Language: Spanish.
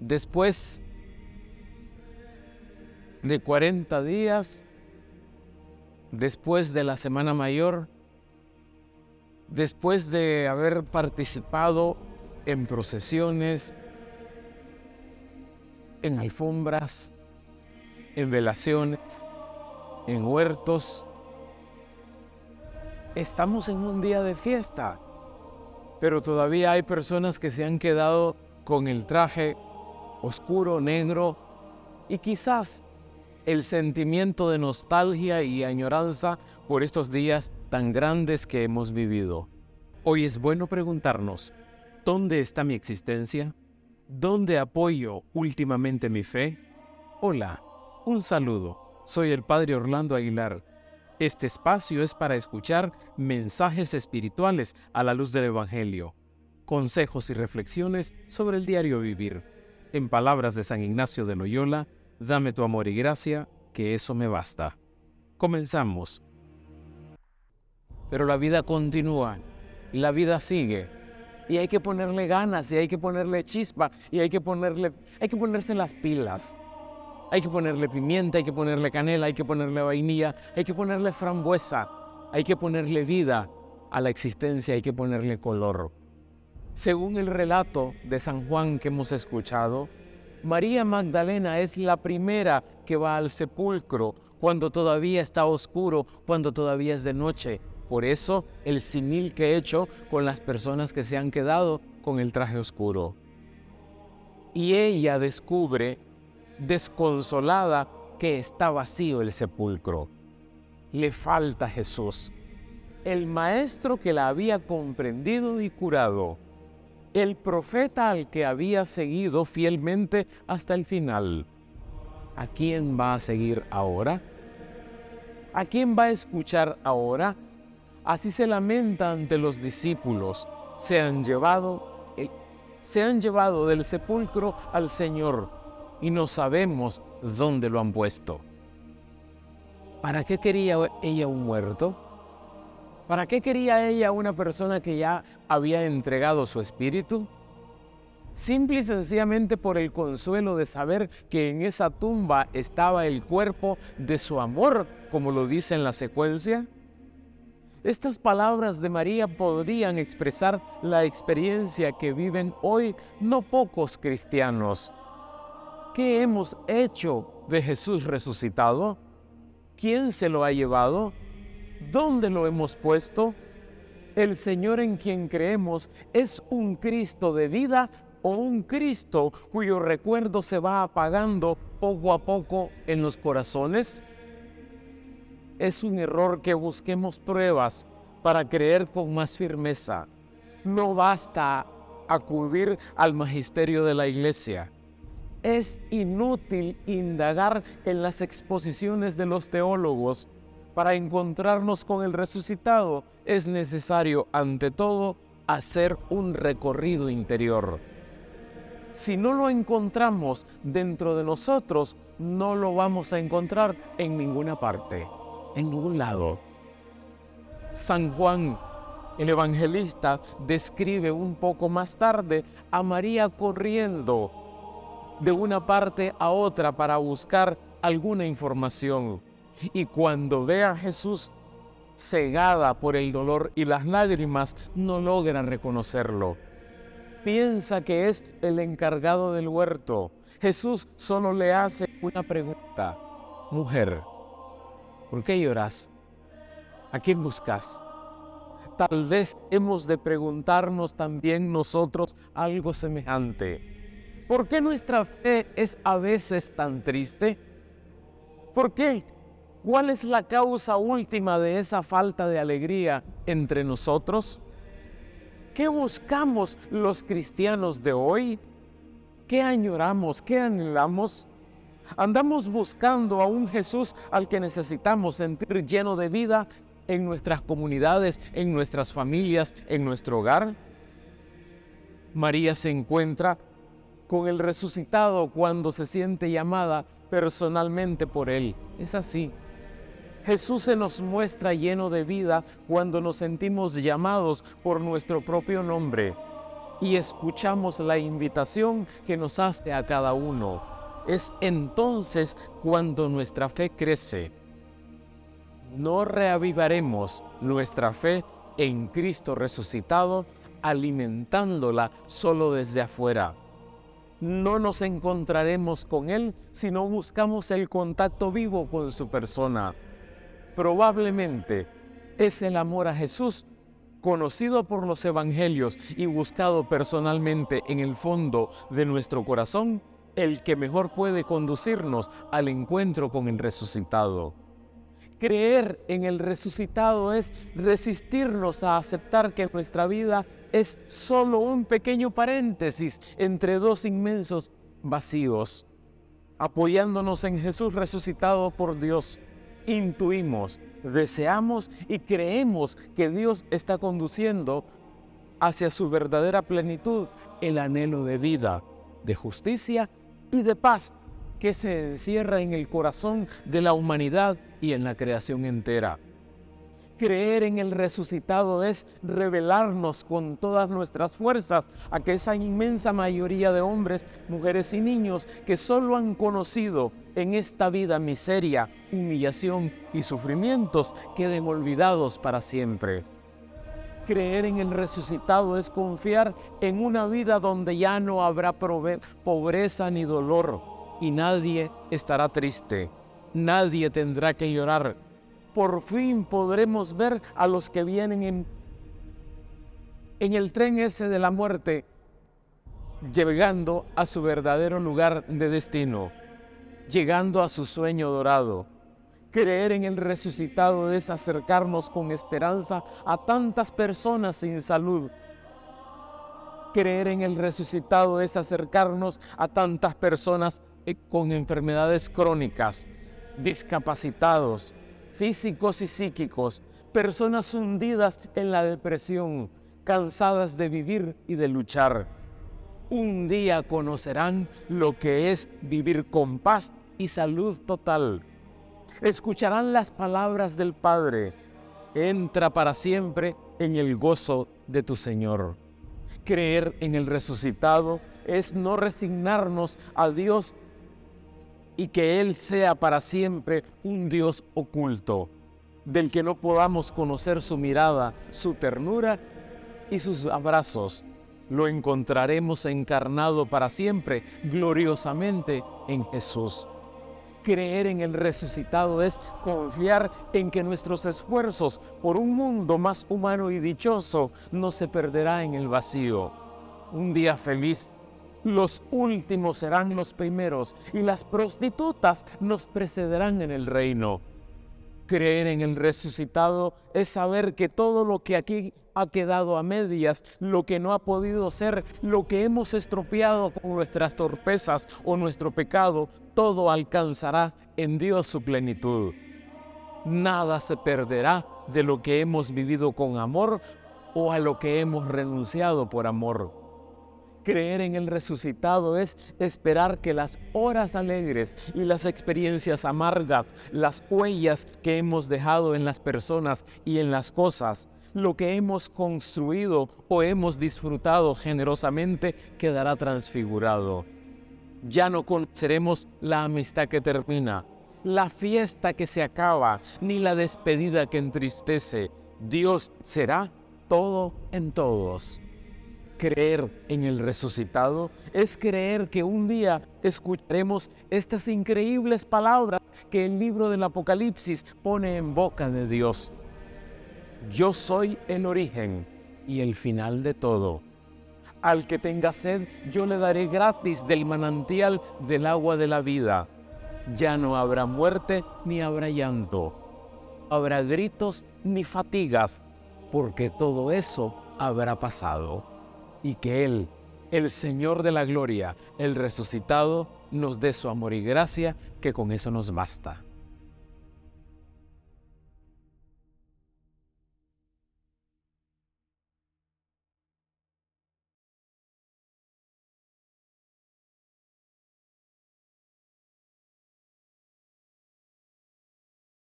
después de 40 días, después de la Semana Mayor, después de haber participado en procesiones, en alfombras, en velaciones, en huertos, estamos en un día de fiesta, pero todavía hay personas que se han quedado con el traje oscuro, negro, y quizás el sentimiento de nostalgia y añoranza por estos días tan grandes que hemos vivido. Hoy es bueno preguntarnos, ¿dónde está mi existencia? ¿Dónde apoyo últimamente mi fe? Hola, un saludo. Soy el Padre Orlando Aguilar. Este espacio es para escuchar mensajes espirituales a la luz del Evangelio, consejos y reflexiones sobre el diario vivir. En palabras de San Ignacio de Loyola, dame tu amor y gracia, que eso me basta. Comenzamos. Pero la vida continúa, la vida sigue, y hay que ponerle ganas, y hay que ponerle chispa, y hay que ponerle, hay que ponerse las pilas. Hay que ponerle pimienta, hay que ponerle canela, hay que ponerle vainilla, hay que ponerle frambuesa, hay que ponerle vida a la existencia, hay que ponerle color. Según el relato de San Juan que hemos escuchado, María Magdalena es la primera que va al sepulcro cuando todavía está oscuro, cuando todavía es de noche. Por eso el simil que he hecho con las personas que se han quedado con el traje oscuro. Y ella descubre desconsolada que está vacío el sepulcro. Le falta Jesús, el maestro que la había comprendido y curado, el profeta al que había seguido fielmente hasta el final. ¿A quién va a seguir ahora? ¿A quién va a escuchar ahora? Así se lamenta ante los discípulos. Se han llevado, se han llevado del sepulcro al Señor y no sabemos dónde lo han puesto. ¿Para qué quería ella un muerto? ¿Para qué quería ella una persona que ya había entregado su espíritu? Simple y sencillamente por el consuelo de saber que en esa tumba estaba el cuerpo de su amor, como lo dice en la secuencia. Estas palabras de María podrían expresar la experiencia que viven hoy no pocos cristianos ¿Qué hemos hecho de Jesús resucitado? ¿Quién se lo ha llevado? ¿Dónde lo hemos puesto? El Señor en quien creemos es un Cristo de vida o un Cristo cuyo recuerdo se va apagando poco a poco en los corazones? Es un error que busquemos pruebas para creer con más firmeza. No basta acudir al magisterio de la iglesia es inútil indagar en las exposiciones de los teólogos. Para encontrarnos con el resucitado es necesario, ante todo, hacer un recorrido interior. Si no lo encontramos dentro de nosotros, no lo vamos a encontrar en ninguna parte, en ningún lado. San Juan, el evangelista, describe un poco más tarde a María corriendo de una parte a otra para buscar alguna información. Y cuando ve a Jesús cegada por el dolor y las lágrimas, no logra reconocerlo. Piensa que es el encargado del huerto. Jesús solo le hace una pregunta. Mujer, ¿por qué lloras? ¿A quién buscas? Tal vez hemos de preguntarnos también nosotros algo semejante. ¿Por qué nuestra fe es a veces tan triste? ¿Por qué? ¿Cuál es la causa última de esa falta de alegría entre nosotros? ¿Qué buscamos los cristianos de hoy? ¿Qué añoramos? ¿Qué anhelamos? Andamos buscando a un Jesús al que necesitamos sentir lleno de vida en nuestras comunidades, en nuestras familias, en nuestro hogar. María se encuentra con el resucitado cuando se siente llamada personalmente por Él. Es así. Jesús se nos muestra lleno de vida cuando nos sentimos llamados por nuestro propio nombre. y escuchamos la invitación que nos hace a cada uno. Es entonces cuando nuestra fe crece. No reavivaremos nuestra fe en Cristo resucitado alimentándola solo desde afuera. No nos encontraremos con Él si no buscamos el contacto vivo con su persona. Probablemente es el amor a Jesús conocido por los evangelios y buscado personalmente en el fondo de nuestro corazón, el que mejor puede conducirnos al encuentro con el resucitado. Creer en el resucitado es resistirnos a aceptar que nuestra vida es solo un pequeño paréntesis entre dos inmensos vacíos. Apoyándonos en Jesús resucitado por Dios, intuimos, deseamos y creemos que Dios está conduciendo hacia su verdadera plenitud el anhelo de vida, de justicia y de paz que se encierra en el corazón de la humanidad y en la creación entera. Creer en el resucitado es revelarnos con todas nuestras fuerzas a que esa inmensa mayoría de hombres, mujeres y niños que solo han conocido en esta vida miseria, humillación y sufrimientos queden olvidados para siempre. Creer en el resucitado es confiar en una vida donde ya no habrá pobreza ni dolor y nadie estará triste, nadie tendrá que llorar por fin podremos ver a los que vienen en, el tren ese de la muerte, llegando a su verdadero lugar de destino, llegando a su sueño dorado. Creer en el resucitado es acercarnos con esperanza a tantas personas sin salud. Creer en el resucitado es acercarnos a tantas personas eh, con enfermedades crónicas, discapacitados, físicos y psíquicos, personas hundidas en la depresión, cansadas de vivir y de luchar. Un día conocerán lo que es vivir con paz y salud total. Escucharán las palabras del Padre. Entra para siempre en el gozo de tu Señor. Creer en el resucitado es no resignarnos a Dios y que Él sea para siempre un Dios oculto, del que no podamos conocer su mirada, su ternura y sus abrazos. Lo encontraremos encarnado para siempre, gloriosamente en Jesús. Creer en el resucitado es confiar en que nuestros esfuerzos por un mundo más humano y dichoso no se perderá en el vacío. Un día feliz los últimos serán los primeros y las prostitutas nos precederán en el reino. Creer en el resucitado es saber que todo lo que aquí ha quedado a medias, lo que no ha podido ser, lo que hemos estropeado con nuestras torpezas o nuestro pecado, todo alcanzará en Dios su plenitud. Nada se perderá de lo que hemos vivido con amor o a lo que hemos renunciado por amor. Creer en el resucitado es esperar que las horas alegres y las experiencias amargas, las huellas que hemos dejado en las personas y en las cosas, lo que hemos construido o hemos disfrutado generosamente quedará transfigurado. Ya no conoceremos la amistad que termina, la fiesta que se acaba, ni la despedida que entristece. Dios será todo en todos. Creer en el resucitado es creer que un día escucharemos estas increíbles palabras que el libro del Apocalipsis pone en boca de Dios. Yo soy el origen y el final de todo. Al que tenga sed, yo le daré gratis del manantial del agua de la vida. Ya no habrá muerte ni habrá llanto. Habrá gritos ni fatigas, porque todo eso habrá pasado y que Él, el Señor de la Gloria, el resucitado, nos dé su amor y gracia, que con eso nos basta.